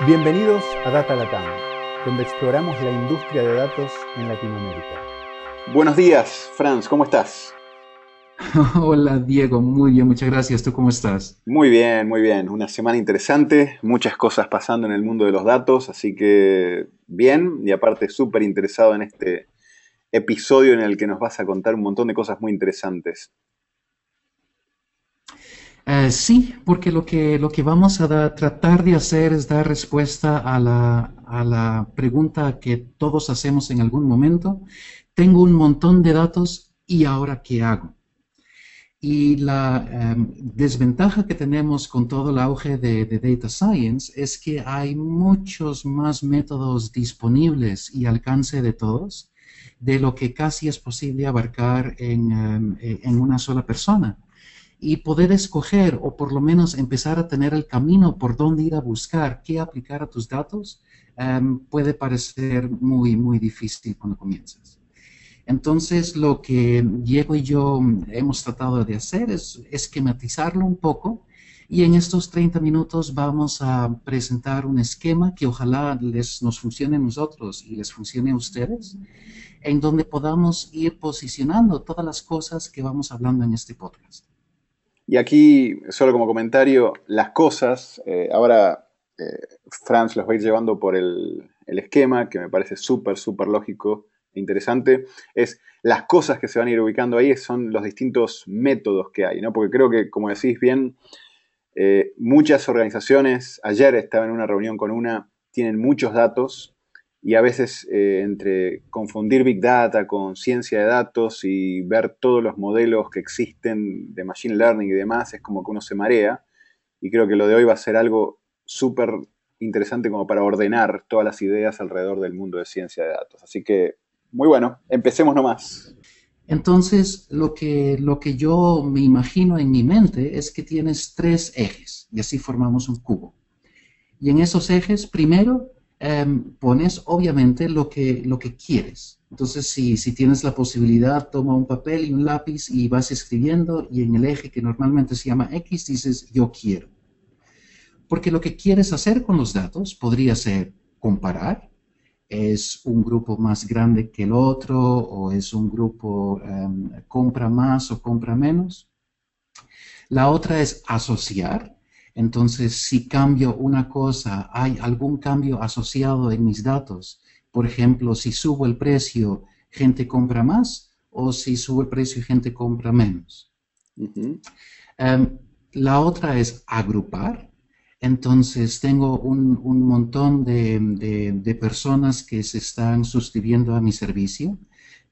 Bienvenidos a Data Latam, donde exploramos la industria de datos en Latinoamérica. Buenos días, Franz, ¿cómo estás? Hola Diego, muy bien, muchas gracias. ¿Tú cómo estás? Muy bien, muy bien. Una semana interesante, muchas cosas pasando en el mundo de los datos, así que bien, y aparte súper interesado en este episodio en el que nos vas a contar un montón de cosas muy interesantes. Eh, sí, porque lo que, lo que vamos a tratar de hacer es dar respuesta a la, a la pregunta que todos hacemos en algún momento. Tengo un montón de datos y ahora qué hago? Y la em, desventaja que tenemos con todo el auge de, data science es que hay muchos más métodos disponibles y alcance de todos de lo que casi es posible abarcar en, em, en una sola persona. Y poder escoger o por lo menos empezar a tener el camino por dónde ir a buscar qué aplicar a tus datos em, puede parecer muy, muy difícil cuando comienzas. Entonces, lo que Diego y yo hemos tratado de hacer es esquematizarlo un poco y en estos 30 minutos vamos a presentar un esquema que ojalá les, nos funcione a nosotros y les funcione a ustedes, en donde podamos ir posicionando todas las cosas que vamos hablando en este podcast. Y aquí, solo como comentario, las cosas, eh, ahora eh, Franz los va a ir llevando por el, el esquema, que me parece súper, súper lógico interesante es las cosas que se van a ir ubicando ahí, son los distintos métodos que hay, ¿no? Porque creo que, como decís bien, eh, muchas organizaciones, ayer estaba en una reunión con una, tienen muchos datos y a veces eh, entre confundir Big Data con ciencia de datos y ver todos los modelos que existen de Machine Learning y demás, es como que uno se marea. Y creo que lo de hoy va a ser algo súper interesante como para ordenar todas las ideas alrededor del mundo de ciencia de datos. Así que muy bueno, empecemos nomás. Entonces, lo que, lo que yo me imagino en mi mente es que tienes tres ejes y así formamos un cubo. Y en esos ejes, primero, em, pones obviamente lo que, lo que quieres. Entonces, si, si tienes la posibilidad, toma un papel y un lápiz y vas escribiendo y en el eje que normalmente se llama X dices yo quiero. Porque lo que quieres hacer con los datos podría ser comparar, es un grupo más grande que el otro o es un grupo um, compra más o compra menos. La otra es asociar. Entonces, si cambio una cosa, hay algún cambio asociado en mis datos. Por ejemplo, si subo el precio, gente compra más o si subo el precio, gente compra menos. Um, la otra es agrupar. Entonces tengo un, montón de, personas que se están suscribiendo a mi servicio,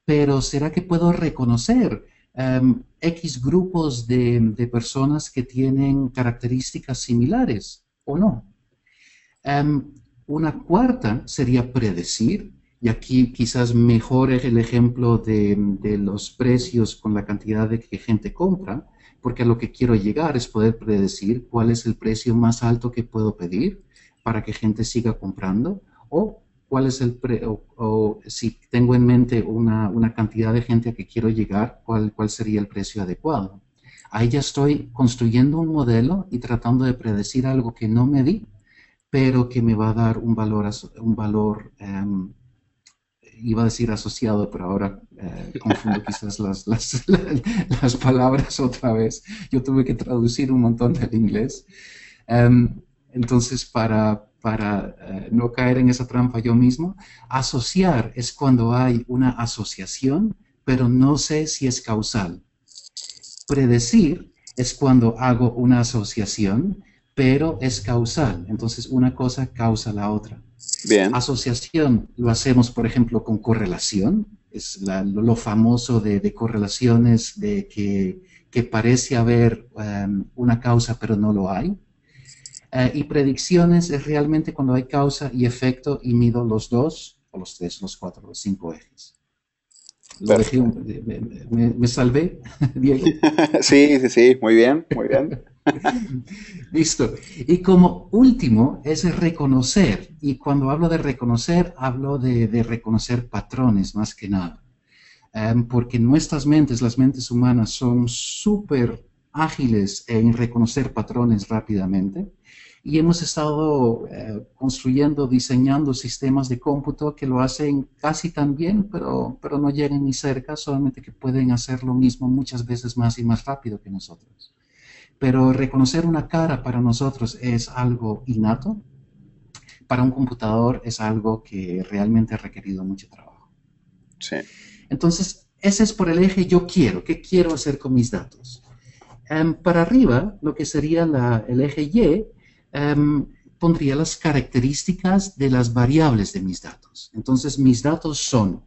pero ¿será que puedo reconocer em, X grupos de, personas que tienen características similares o no? Em, una cuarta sería predecir, y aquí quizás mejor el ejemplo de, de los precios con la cantidad de que gente compra, porque a lo que quiero llegar es poder predecir cuál es el precio más alto que puedo pedir para que gente siga comprando o cuál es el pre o, si tengo en mente una, una, cantidad de gente a que quiero llegar, cuál, cuál sería el precio adecuado. Ahí ya estoy construyendo un modelo y tratando de predecir algo que no me di, pero que me va a dar un valor, un valor em, iba a decir asociado, pero ahora eh, confundo quizás las, las, palabras otra vez. Yo tuve que traducir un montón del inglés. Em, entonces, para, para eh, no caer en esa trampa yo mismo, asociar es cuando hay una asociación, pero no sé si es causal. Predecir es cuando hago una asociación, pero es causal. Entonces, una cosa causa la otra. Bien. Asociación lo hacemos, por ejemplo, con correlación. Es lo, famoso de, correlaciones de que, parece haber um, una causa, pero no lo hay. Uh, y predicciones es realmente cuando hay causa y efecto y mido los dos, o los tres, los cuatro, los cinco ejes. me, me, salvé, Diego. sí, sí, sí, muy bien, muy bien. Listo. Y como último es reconocer. Y cuando hablo de reconocer, hablo de, reconocer patrones más que nada. Em, porque nuestras mentes, las mentes humanas, son súper ágiles en reconocer patrones rápidamente. y hemos estado eh, construyendo, diseñando sistemas de cómputo que lo hacen casi tan bien, pero, pero no llegan ni cerca, solamente que pueden hacer lo mismo muchas veces más y más rápido que nosotros. Pero reconocer una cara para nosotros es algo innato, para un computador es algo que realmente ha requerido mucho trabajo. Sí. Entonces, ese es por el eje yo quiero, ¿qué quiero hacer con mis datos? Em, para arriba, lo que sería el eje Y, Em, pondría las características de las variables de mis datos. Entonces, mis datos son,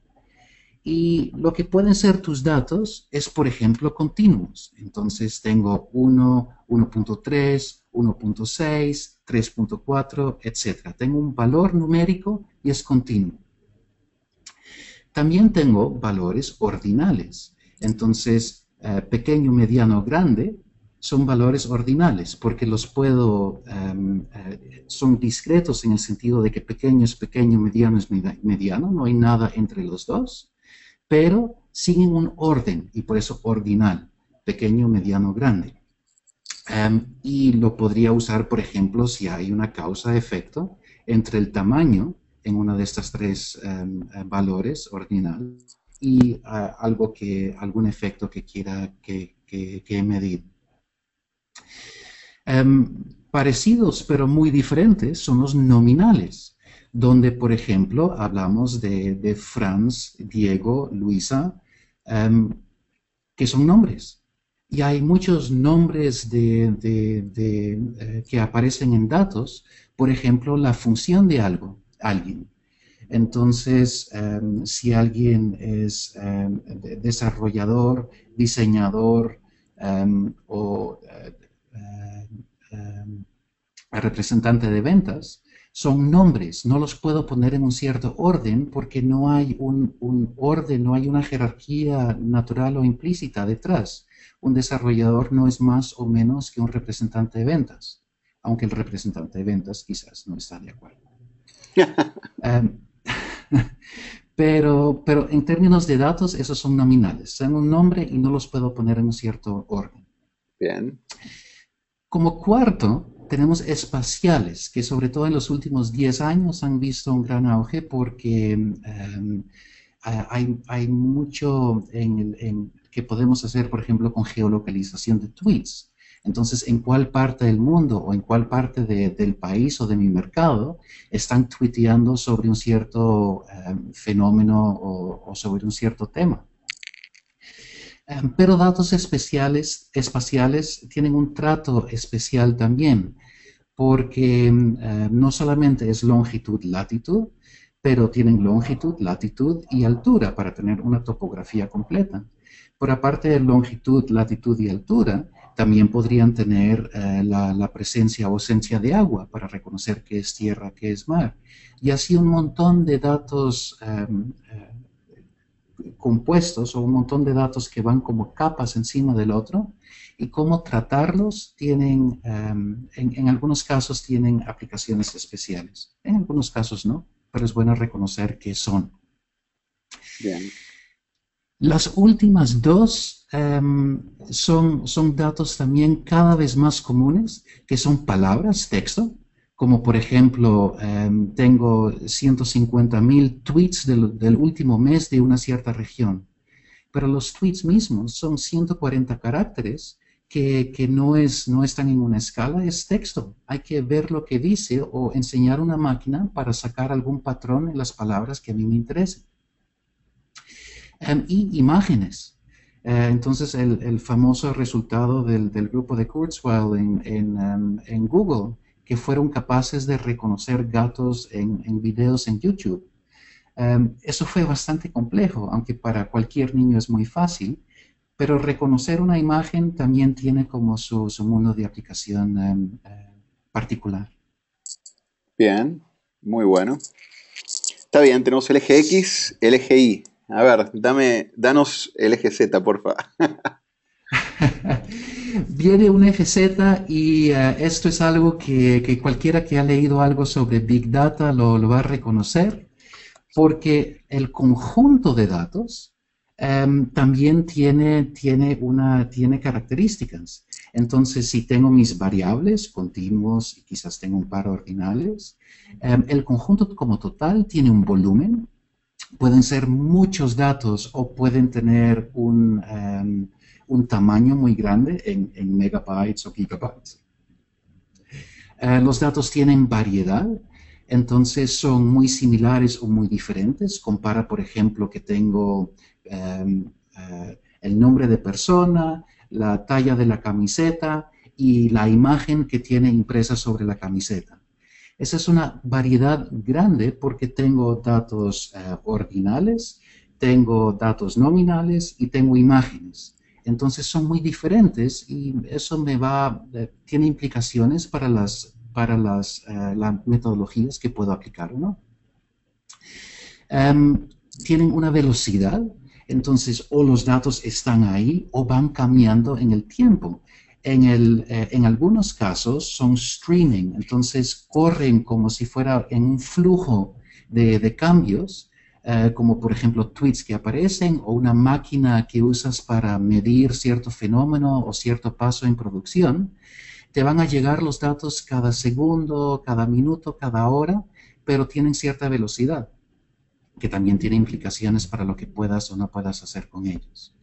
y lo que pueden ser tus datos es, por ejemplo, continuos. Entonces, tengo 1, 1.3, 1.6, 3.4, etc. Tengo un valor numérico y es continuo. También tengo valores ordinales. Entonces, eh, pequeño, mediano, grande son valores ordinales, porque los puedo, em, eh, son discretos en el sentido de que pequeño es pequeño, mediano es mediano, no hay nada entre los dos, pero siguen un orden y por eso ordinal, pequeño, mediano, grande. Em, y lo podría usar, por ejemplo, si hay una causa-efecto entre el tamaño en una de estas tres em, eh, valores ordinal y eh, algo que, algún efecto que quiera que, que, medir. Em, parecidos pero muy diferentes son los nominales, donde por ejemplo hablamos de, Franz, Diego, Luisa, em, que son nombres. Y hay muchos nombres de, eh, que aparecen en datos, por ejemplo, la función de algo, alguien. Entonces, em, si alguien es desarrollador, diseñador o eh, representante de ventas, son nombres, no los puedo poner en un cierto orden porque no hay un, orden, no hay una jerarquía natural o implícita detrás. Un desarrollador no es más o menos que un representante de ventas, aunque el representante de ventas quizás no está de acuerdo. pero, pero en términos de datos, esos son nominales, son un nombre y no los puedo poner en un cierto orden. Bien. Como cuarto, tenemos espaciales, que sobre todo en los últimos 10 años han visto un gran auge porque em, hay, mucho en, que podemos hacer, por ejemplo, con geolocalización de tweets. Entonces, en cuál parte del mundo o en cuál parte del país o de mi mercado están tuiteando sobre un cierto em, fenómeno o, o sobre un cierto tema. Em, pero datos especiales, espaciales tienen un trato especial también, porque em, no solamente es longitud, latitud, pero tienen longitud, latitud y altura para tener una topografía completa. Por aparte de longitud, latitud y altura, también podrían tener eh, la, presencia o ausencia de agua para reconocer qué es tierra, qué es mar. Y así un montón de datos eh, compuestos o un montón de datos que van como capas encima del otro y cómo tratarlos tienen, em, en, algunos casos tienen aplicaciones especiales, en algunos casos no, pero es bueno reconocer que son. Las últimas dos em, son, son datos también cada vez más comunes, que son palabras, texto, como por ejemplo, em, tengo 150.000 tweets del, último mes de una cierta región, pero los tweets mismos son 140 caracteres que, no, es, no están en una escala, es texto. Hay que ver lo que dice o enseñar una máquina para sacar algún patrón en las palabras que a mí me interesen. Y imágenes. Eh, entonces, el, famoso resultado del, grupo de Kurzweil en, em, en Google que fueron capaces de reconocer gatos en, videos en YouTube. Em, eso fue bastante complejo, aunque para cualquier niño es muy fácil, pero reconocer una imagen también tiene como su, mundo de aplicación em, eh, particular. Bien, muy bueno. Está bien, tenemos el eje X, el eje Y. A ver, dame, danos el eje Z, por favor. Viene un FZ y eh, esto es algo que, cualquiera que ha leído algo sobre Big Data lo, va a reconocer, porque el conjunto de datos em, también tiene, tiene, una, tiene características. Entonces, si tengo mis variables continuos y quizás tengo un par ordinales, em, el conjunto como total tiene un volumen. Pueden ser muchos datos o pueden tener un, em, tamaño muy grande en, megabytes o gigabytes. Eh, los datos tienen variedad, entonces son muy similares o muy diferentes. Compara, por ejemplo, que tengo em, eh, el nombre de persona, la talla de la camiseta y la imagen que tiene impresa sobre la camiseta. Esa es una variedad grande porque tengo datos eh, ordinales, tengo datos nominales y tengo imágenes. Entonces son muy diferentes y eso me va, eh, tiene implicaciones para las, para las, eh, metodologías que puedo aplicar no. Em, tienen una velocidad entonces o los datos están ahí o van cambiando en el tiempo. En, el, eh, en algunos casos son streaming, entonces corren como si fuera en un flujo de, cambios, eh, como por ejemplo tweets que aparecen o una máquina que usas para medir cierto fenómeno o cierto paso en producción. Te van a llegar los datos cada segundo, cada minuto, cada hora, pero tienen cierta velocidad que también tiene implicaciones para lo que puedas o no puedas hacer con ellos.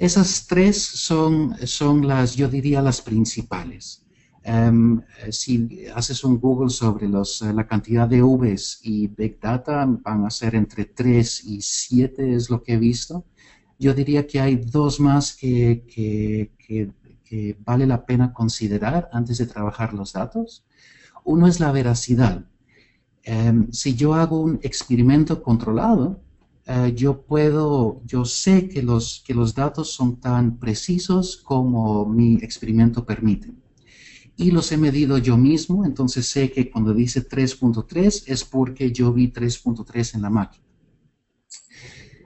Esas tres son, son las, yo diría, las principales. Em, si haces un Google sobre los, eh, la cantidad de Vs y Big Data, van a ser entre 3 y 7, es lo que he visto. Yo diría que hay dos más que, que, que vale la pena considerar antes de trabajar los datos. Uno es la veracidad. Em, si yo hago un experimento controlado, eh, yo puedo, yo sé que los, que los datos son tan precisos como mi experimento permite. Y los he medido yo mismo, entonces sé que cuando dice 3.3 es porque yo vi 3.3 en la máquina.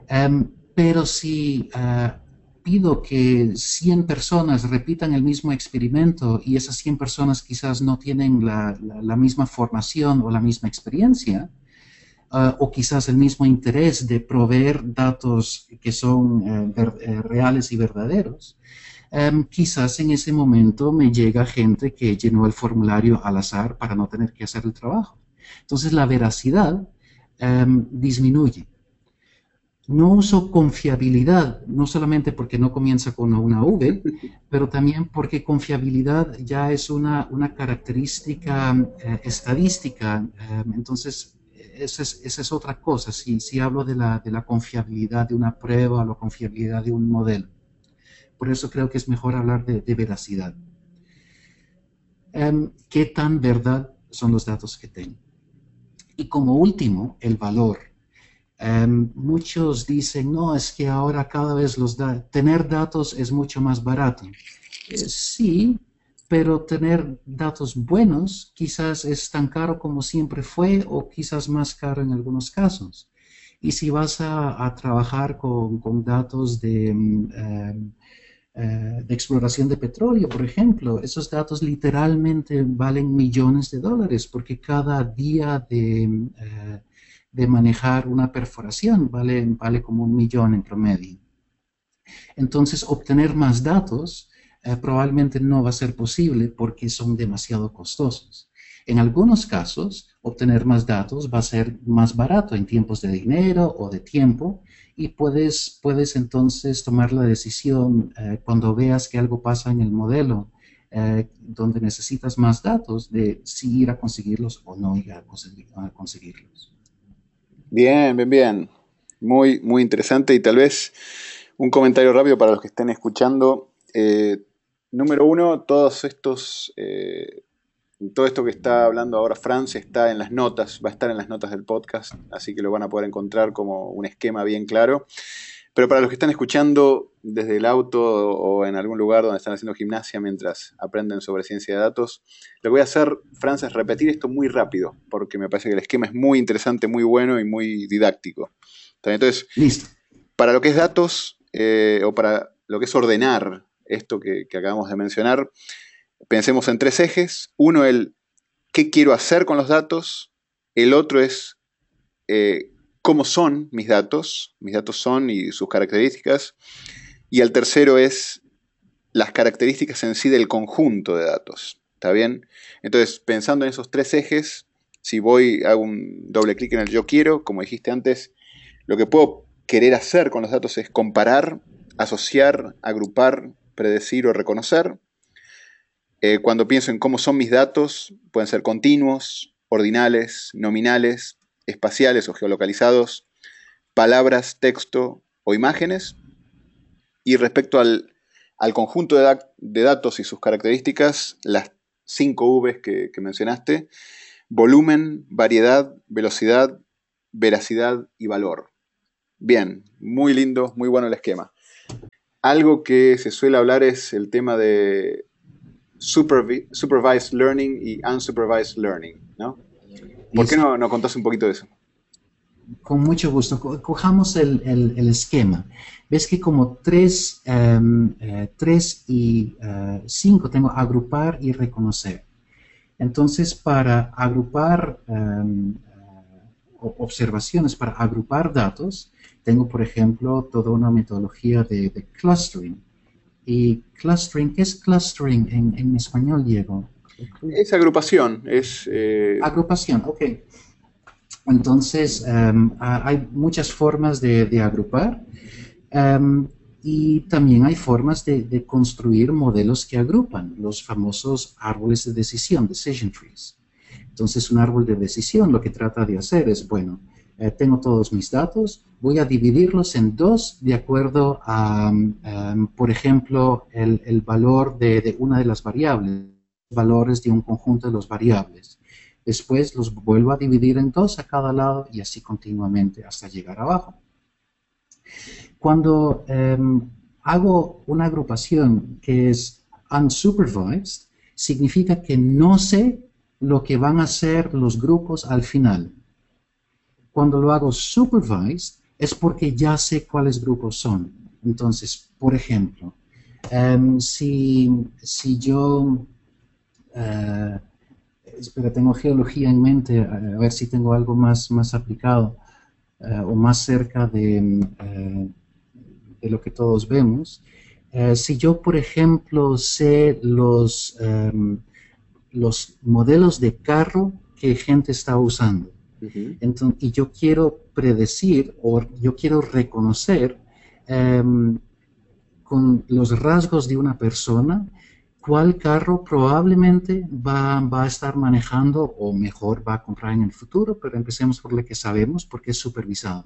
Em, pero si eh, pido que 100 personas repitan el mismo experimento y esas 100 personas quizás no tienen la, misma formación o la misma experiencia, ah, o quizás el mismo interés de proveer datos que son eh, eh, reales y verdaderos, em, quizás en ese momento me llega gente que llenó el formulario al azar para no tener que hacer el trabajo. Entonces la veracidad em, disminuye. No uso confiabilidad, no solamente porque no comienza con una V, pero también porque confiabilidad ya es una, característica eh, estadística. Eh, entonces, esa es, otra cosa. Si, si hablo de la, confiabilidad de una prueba o la confiabilidad de un modelo. Por eso creo que es mejor hablar de, veracidad. Em, ¿Qué tan verdad son los datos que tengo? Y como último, el valor. Em, muchos dicen, no, es que ahora cada vez los tener datos es mucho más barato. Eh, sí, pero tener datos buenos quizás es tan caro como siempre fue o quizás más caro en algunos casos. Y si vas a, trabajar con, datos de, em, em, eh, de exploración de petróleo, por ejemplo, esos datos literalmente valen millones de dólares porque cada día de eh, de manejar una perforación, vale, vale como un millón en promedio. Entonces, obtener más datos eh, probablemente no va a ser posible porque son demasiado costosos. En algunos casos, obtener más datos va a ser más barato en tiempos de dinero o de tiempo y puedes, puedes entonces tomar la decisión eh, cuando veas que algo pasa en el modelo eh, donde necesitas más datos de si ir a conseguirlos o no ir a conseguirlos. Bien, bien, bien. Muy, muy interesante y tal vez un comentario rápido para los que estén escuchando. Número uno, todos estos, eh, todo esto que está hablando ahora Franz está en las notas, va a estar en las notas del podcast, así que lo van a poder encontrar como un esquema bien claro. Pero para los que están escuchando desde el auto o en algún lugar donde están haciendo gimnasia mientras aprenden sobre ciencia de datos, lo que voy a hacer, Franz, es repetir esto muy rápido, porque me parece que el esquema es muy interesante, muy bueno y muy didáctico. Entonces, para lo que es datos eh, o para lo que es ordenar esto que, acabamos de mencionar, pensemos en tres ejes. Uno, el qué quiero hacer con los datos. El otro es eh, cómo son mis datos, mis datos son y sus características. Y el tercero es las características en sí del conjunto de datos. ¿Está bien? Entonces, pensando en esos tres ejes, si voy, hago un doble clic en el yo quiero, como dijiste antes, lo que puedo querer hacer con los datos es comparar, asociar, agrupar, predecir o reconocer. Eh, cuando pienso en cómo son mis datos, pueden ser continuos, ordinales, nominales, espaciales o geolocalizados, palabras, texto o imágenes. Y respecto al, conjunto de, datos y sus características, las cinco Vs que mencionaste, volumen, variedad, velocidad, veracidad y valor. Bien, muy lindo, muy bueno el esquema. Algo que se suele hablar es el tema de supervised learning y unsupervised learning, ¿no? ¿Por qué no, no contás un poquito de eso? Con mucho gusto. Cojamos el, esquema. Ves que como 3 em, eh, y 5 eh, tengo agrupar y reconocer. Entonces, para agrupar em, eh, observaciones, para agrupar datos, tengo, por ejemplo, toda una metodología de, clustering. ¿Y clustering? ¿Qué es clustering en, español, Diego? Es agrupación, es... Eh, agrupación, ok. Entonces, em, hay muchas formas de, agrupar em, y también hay formas de, construir modelos que agrupan, los famosos árboles de decisión, decision trees. Entonces, un árbol de decisión lo que trata de hacer es, bueno, eh, tengo todos mis datos, voy a dividirlos en dos de acuerdo a, em, por ejemplo, el, valor de, una de las variables, valores de un conjunto de los variables. Después los vuelvo a dividir en dos a cada lado y así continuamente hasta llegar abajo. Cuando em, hago una agrupación que es unsupervised, significa que no sé lo que van a ser los grupos al final. Cuando lo hago supervised, es porque ya sé cuáles grupos son. Entonces, por ejemplo, em, si, yo... Eh, espera, tengo geología en mente, a ver si tengo algo más, más aplicado eh, o más cerca de, eh, de, lo que todos vemos. si yo, por ejemplo, sé los, em, los modelos de carro que gente está usando, entonces, y yo quiero predecir o yo quiero reconocer em, con los rasgos de una persona cuál carro probablemente va, va, a estar manejando o mejor va a comprar en el futuro, pero empecemos por lo que sabemos porque es supervisado.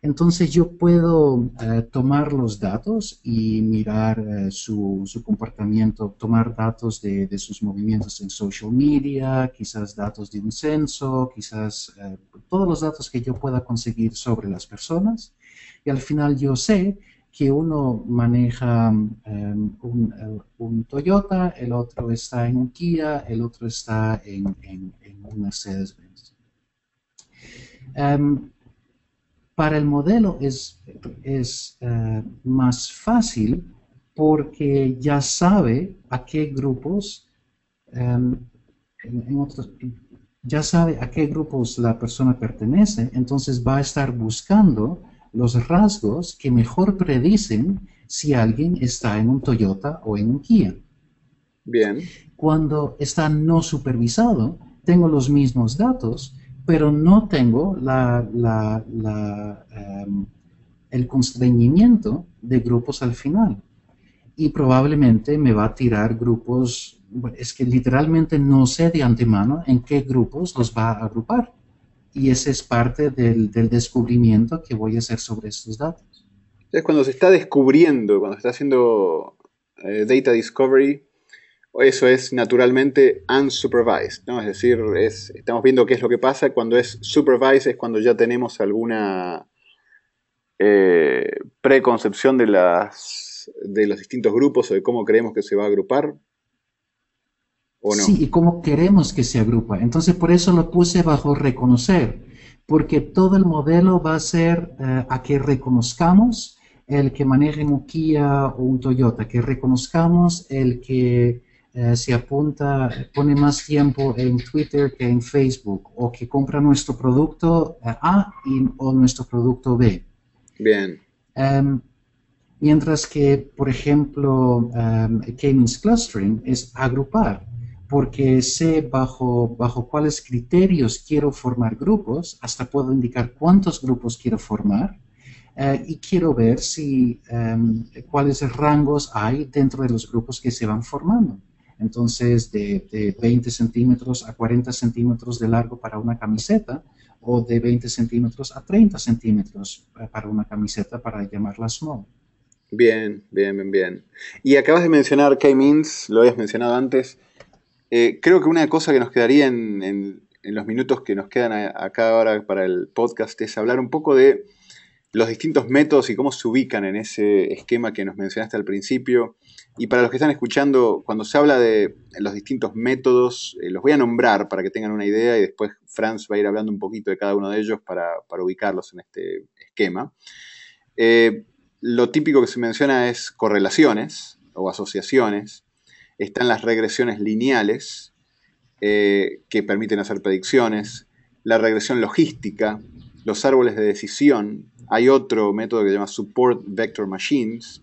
Entonces yo puedo eh, tomar los datos y mirar eh, su, comportamiento, tomar datos de, sus movimientos en social media, quizás datos de un censo, quizás eh, todos los datos que yo pueda conseguir sobre las personas. Y al final yo sé que uno maneja em, un, Toyota, el otro está en un Kia, el otro está en, en, un Mercedes-Benz. Em, para el modelo es, es eh, más fácil porque ya sabe a qué grupos, em, ya sabe a qué grupos la persona pertenece, entonces va a estar buscando los rasgos que mejor predicen si alguien está en un Toyota o en un Kia. Bien. Cuando está no supervisado, tengo los mismos datos, pero no tengo em, el constreñimiento de grupos al final. Y probablemente me va a tirar grupos, es que literalmente no sé de antemano en qué grupos los va a agrupar. Y ese es parte del, descubrimiento que voy a hacer sobre estos datos. Es cuando se está descubriendo, cuando se está haciendo eh, data discovery, eso es naturalmente unsupervised, ¿no? Es decir, estamos viendo qué es lo que pasa. Cuando es supervised es cuando ya tenemos alguna eh, preconcepción de, las, de los distintos grupos o de cómo creemos que se va a agrupar. ¿O no? Sí, y cómo queremos que se agrupa. Entonces, por eso lo puse bajo reconocer, porque todo el modelo va a ser eh, a que reconozcamos el que maneje un Kia o un Toyota, que reconozcamos el que eh, se apunta, pone más tiempo en Twitter que en Facebook, o que compra nuestro producto eh, A y, o nuestro producto B. Bien. Em, Mientras que, por ejemplo, um, K-means clustering es agrupar, porque sé bajo, bajo cuáles criterios quiero formar grupos, hasta puedo indicar cuántos grupos quiero formar, eh, y quiero ver si, um, cuáles rangos hay dentro de los grupos que se van formando. Entonces, de, de 20 centímetros a 40 centímetros de largo para una camiseta, o de 20 centímetros a 30 centímetros para una camiseta para llamarla small. Bien, bien, bien, bien. Y acabas de mencionar K-Means, lo habías mencionado antes. Eh, creo que una cosa que nos quedaría en, los minutos que nos quedan acá ahora para el podcast es hablar un poco de los distintos métodos y cómo se ubican en ese esquema que nos mencionaste al principio. Y para los que están escuchando, cuando se habla de los distintos métodos, eh, los voy a nombrar para que tengan una idea y después Franz va a ir hablando un poquito de cada uno de ellos para, ubicarlos en este esquema. Eh, lo típico que se menciona es correlaciones o asociaciones. Están las regresiones lineales eh, que permiten hacer predicciones, la regresión logística, los árboles de decisión. Hay otro método que se llama Support Vector Machines,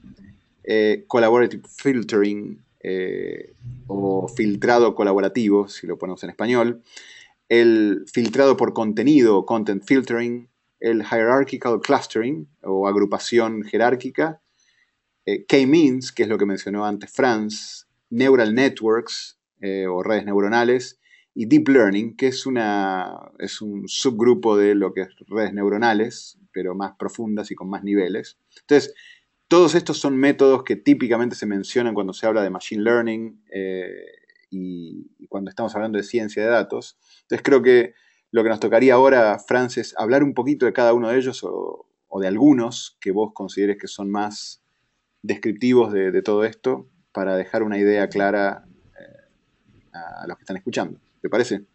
eh, Collaborative Filtering eh, o filtrado colaborativo, si lo ponemos en español, el filtrado por contenido, Content Filtering, el Hierarchical Clustering o agrupación jerárquica, eh, K-means, que es lo que mencionó antes Franz, Neural Networks eh, o redes neuronales, y Deep Learning, que es, una, es un subgrupo de lo que es redes neuronales, pero más profundas y con más niveles. Entonces, todos estos son métodos que típicamente se mencionan cuando se habla de Machine Learning eh, y, cuando estamos hablando de ciencia de datos. Entonces, creo que lo que nos tocaría ahora, Franz, es hablar un poquito de cada uno de ellos o, de algunos que vos consideres que son más descriptivos de, todo esto para dejar una idea clara eh, a los que están escuchando. ¿Te parece?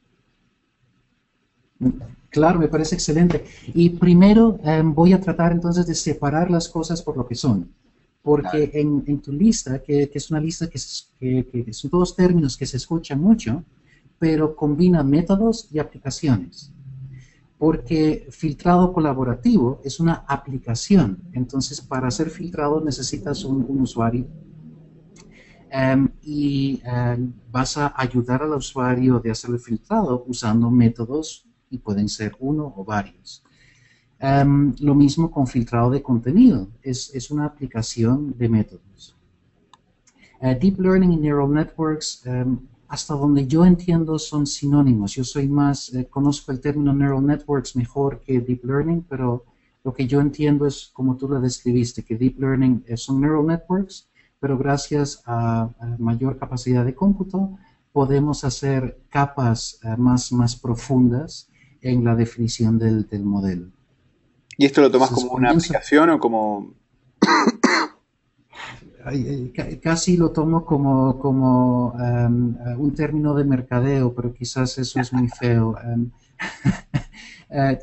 Claro, me parece excelente. Y primero em, voy a tratar entonces de separar las cosas por lo que son. Porque en, tu lista, que, es una lista que, que, son todos términos que se escuchan mucho, pero combina métodos y aplicaciones. Porque filtrado colaborativo es una aplicación. Entonces, para ser filtrado necesitas un, usuario em, y em, vas a ayudar al usuario de hacer el filtrado usando métodos y pueden ser uno o varios. Lo mismo con filtrado de contenido, es, es una aplicación de métodos. Eh, deep Learning y Neural Networks hasta donde yo entiendo son sinónimos. Yo soy más, eh, conozco el término neural networks mejor que deep learning, pero lo que yo entiendo es como tú lo describiste, que deep learning eh, son neural networks, pero gracias a, mayor capacidad de cómputo podemos hacer capas eh, más, más profundas en la definición del, modelo. ¿Y esto lo tomas como una aplicación o como casi lo tomo como, como em, un término de mercadeo, pero quizás eso es muy feo. Em, eh,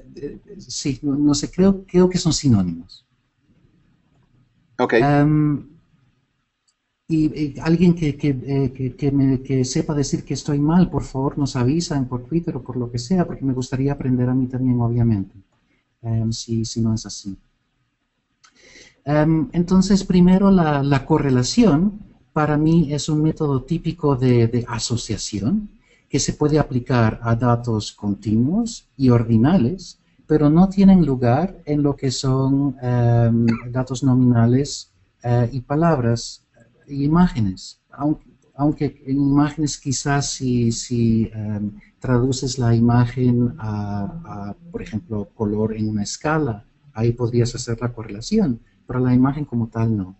sí, no, sé, creo, creo que son sinónimos. Ok. Em, y, alguien que, que, eh, que, que, sepa decir que estoy mal, por favor, nos avisan por Twitter o por lo que sea, porque me gustaría aprender a mí también, obviamente, si, si no es así. Em, entonces, primero la, correlación para mí es un método típico de, asociación que se puede aplicar a datos continuos y ordinales, pero no tienen lugar en lo que son em, datos nominales eh, y palabras imágenes. Aunque, en imágenes quizás si, em, traduces la imagen a, por ejemplo, color en una escala, ahí podrías hacer la correlación pero la imagen como tal no.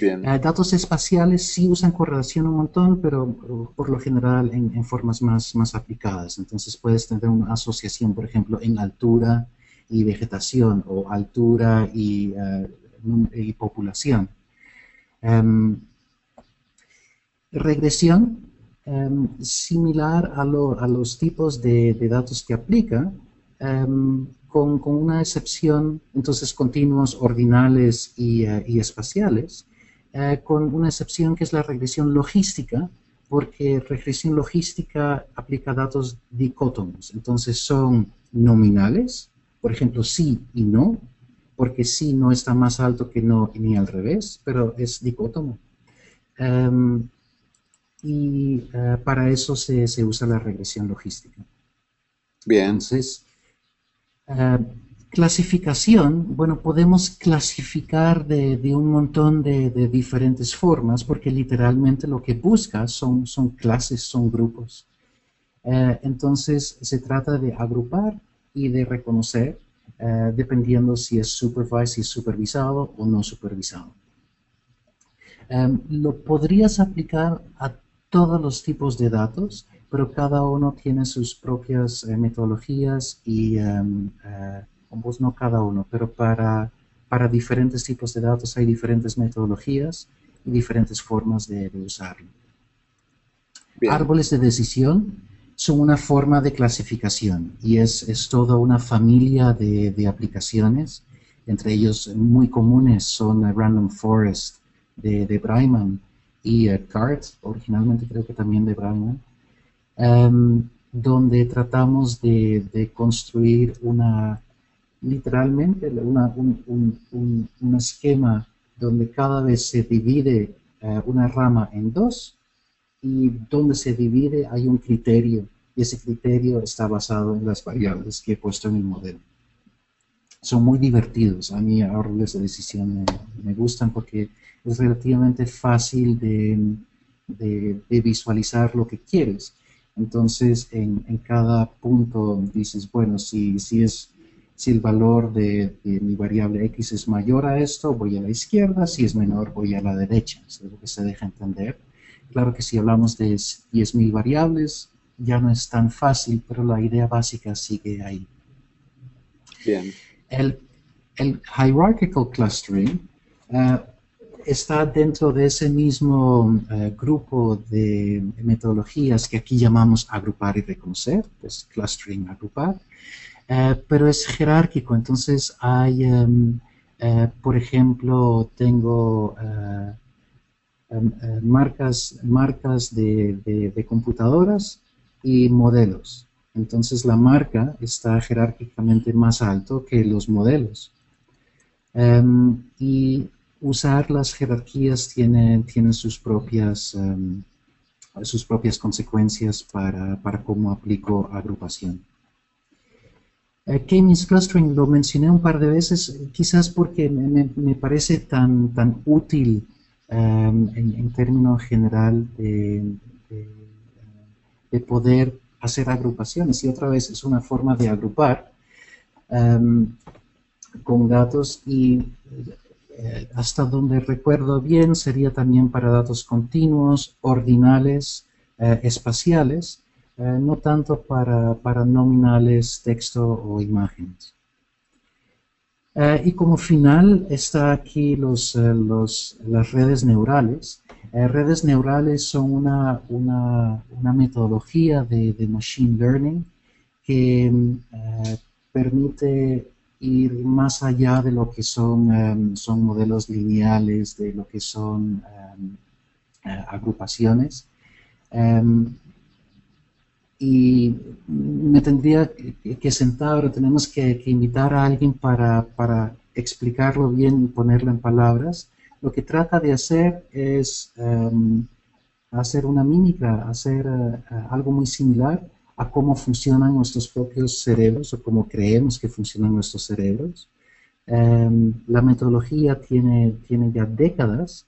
Bien. Eh, datos espaciales sí usan correlación un montón, pero por lo general en, formas más, más aplicadas. Entonces puedes tener una asociación, por ejemplo, en altura y vegetación o altura y, eh, población. Em, regresión, em, similar a, los tipos de, datos que aplica, em, con, una excepción, entonces continuos, ordinales y, eh, espaciales, eh, con una excepción que es la regresión logística, porque regresión logística aplica datos dicótomos, entonces son nominales, por ejemplo, sí y no, porque sí no está más alto que no ni al revés, pero es dicótomo. Em, y eh, para eso se, usa la regresión logística. Bien. Entonces, eh, clasificación, bueno, podemos clasificar de, un montón de, diferentes formas porque literalmente lo que busca son, son clases, son grupos. Eh, entonces, se trata de agrupar y de reconocer eh, dependiendo si es supervised, si es supervisado o no supervisado. Em, lo podrías aplicar a todos los tipos de datos, pero cada uno tiene sus propias eh, metodologías y, um, no cada uno, pero para, para diferentes tipos de datos hay diferentes metodologías y diferentes formas de, usarlo. Árboles de decisión son una forma de clasificación y es, es toda una familia de, de, aplicaciones. Entre ellos muy comunes son Random Forest de, de Breiman y CART, originalmente creo que también de Breiman, em, donde tratamos de, de, construir una, literalmente, una, un, un, un, esquema donde cada vez se divide uh, una rama en dos y donde se divide hay un criterio y ese criterio está basado en las variables que he puesto en el modelo. Son muy divertidos, a mí árboles de decisión me, gustan porque es relativamente fácil de, de, visualizar lo que quieres. Entonces, en, en, cada punto dices, bueno, si, si, es, si el valor de, mi variable x es mayor a esto, voy a la izquierda, si es menor, voy a la derecha. Es lo que se deja entender. Claro que si hablamos de 10.000 variables, ya no es tan fácil, pero la idea básica sigue ahí. Bien. El, el hierarchical clustering eh, está dentro de ese mismo eh, grupo de metodologías que aquí llamamos agrupar y reconocer, pues clustering, agrupar, eh, pero es jerárquico, entonces hay, em, por ejemplo, tengo marcas, marcas de, computadoras y modelos. Entonces la marca está jerárquicamente más alto que los modelos. Em, y usar las jerarquías tiene, sus, propias, em, sus propias consecuencias para, cómo aplico agrupación. Eh, K-means clustering lo mencioné un par de veces, quizás porque me, parece tan, tan útil en, términos general de de poder hacer agrupaciones. Y otra vez es una forma de agrupar con datos y eh, hasta donde recuerdo bien sería también para datos continuos, ordinales, eh, espaciales, eh, no tanto para, para, nominales, texto o imágenes. Y como final está aquí los, los, las redes neurales, eh, redes neurales son una, metodología de, machine learning que eh, permite ir más allá de lo que son, son modelos lineales, de lo que son eh, agrupaciones. Y me tendría que sentar o tenemos que, invitar a alguien para, para explicarlo bien y ponerlo en palabras lo que trata de hacer es em, hacer una mímica, hacer eh, algo muy similar a cómo funcionan nuestros propios cerebros o cómo creemos que funcionan nuestros cerebros. Em, la metodología tiene, tiene ya décadas,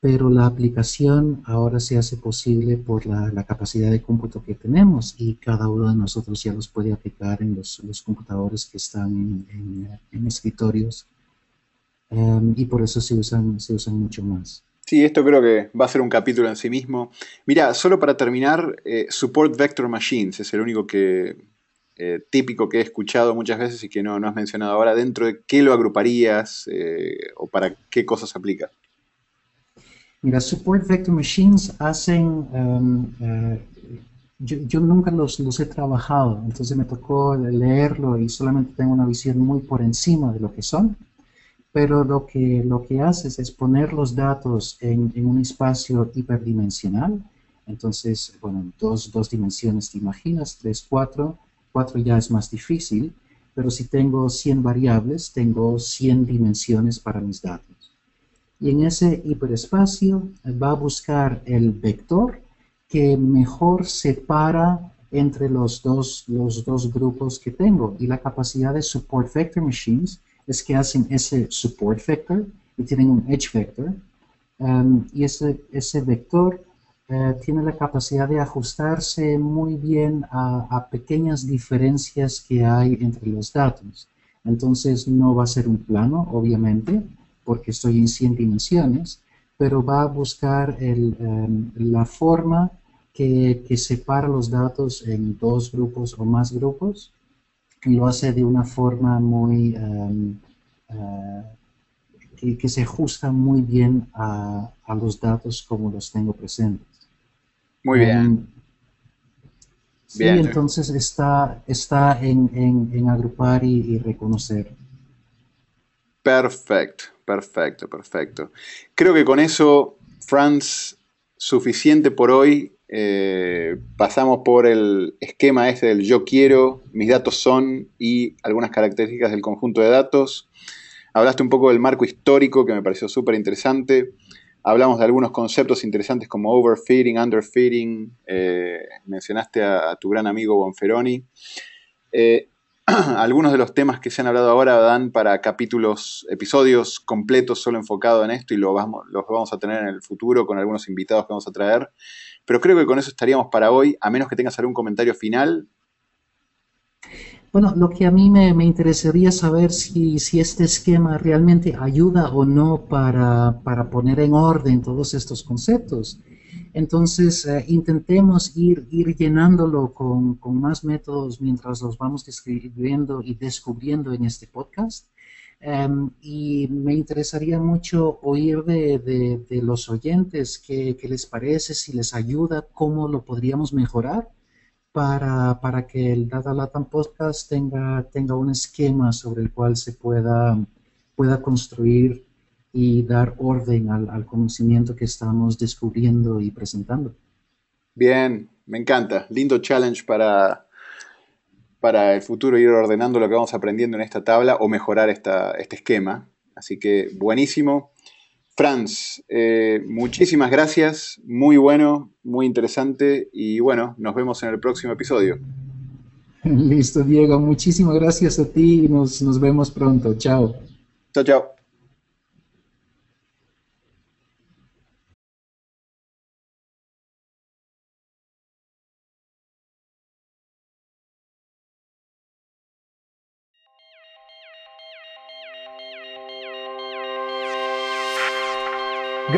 pero la aplicación ahora se hace posible por la, capacidad de cómputo que tenemos y cada uno de nosotros ya los puede aplicar en los, computadores que están en escritorios Em, y por eso se usan, se usan mucho más. Sí, esto creo que va a ser un capítulo en sí mismo. Mira, solo para terminar, eh, Support Vector Machines es el único que eh, típico que he escuchado muchas veces y que no, no has mencionado ahora. ¿Dentro de qué lo agruparías eh, o para qué cosas aplica? Mira, Support Vector Machines hacen... Em, yo, yo, nunca los, los he trabajado, entonces me tocó leerlo y solamente tengo una visión muy por encima de lo que son pero lo que, lo que haces es poner los datos en, en un espacio hiperdimensional. Entonces, bueno, dos, dos dimensiones te imaginas, tres, cuatro, cuatro ya es más difícil. pero si tengo 100 variables, tengo 100 dimensiones para mis datos. Y en ese hiperespacio va a buscar el vector que mejor separa entre los dos, los dos grupos que tengo. Y la capacidad de support vector machines es que hacen ese support vector y tienen un edge vector. Um, y ese, ese vector eh, tiene la capacidad de ajustarse muy bien a, pequeñas diferencias que hay entre los datos. Entonces no va a ser un plano, obviamente, porque estoy en 100 dimensiones, pero va a buscar em, la forma que, separa los datos en dos grupos o más grupos y lo hace de una forma muy em, eh, que, se ajusta muy bien a, a los datos como los tengo presentes. Muy bien. sí, entonces está, está en, agrupar y, reconocer. Perfecto, perfecto, perfecto. Creo que con eso, Franz, suficiente por hoy. Eh, pasamos por el esquema este del yo quiero, mis datos son y algunas características del conjunto de datos. Hablaste un poco del marco histórico que me pareció súper interesante. Hablamos de algunos conceptos interesantes como overfitting, underfitting. Eh, mencionaste a, tu gran amigo Bonferoni. Eh, algunos de los temas que se han hablado ahora dan para capítulos, episodios completos solo enfocados en esto y lo vamos, los vamos a tener en el futuro con algunos invitados que vamos a traer. Pero creo que con eso estaríamos para hoy, a menos que tengas algún comentario final. Bueno, lo que a mí me, interesaría saber si, si, este esquema realmente ayuda o no para, poner en orden todos estos conceptos. Entonces, eh, intentemos ir, ir llenándolo con, más métodos mientras los vamos describiendo y descubriendo en este podcast. Em, y me interesaría mucho oír de, los oyentes qué, qué les parece, si les ayuda, cómo lo podríamos mejorar para, para que el Data Latam Podcast tenga, tenga un esquema sobre el cual se pueda, pueda construir y dar orden al, al conocimiento que estamos descubriendo y presentando. Bien, me encanta. Lindo challenge para, para el futuro ir ordenando lo que vamos aprendiendo en esta tabla o mejorar esta, este esquema. Así que buenísimo. Franz, eh, muchísimas gracias, muy bueno, muy interesante y bueno, nos vemos en el próximo episodio. Listo, Diego, muchísimas gracias a ti y nos, nos vemos pronto. Chao. Chao, chao.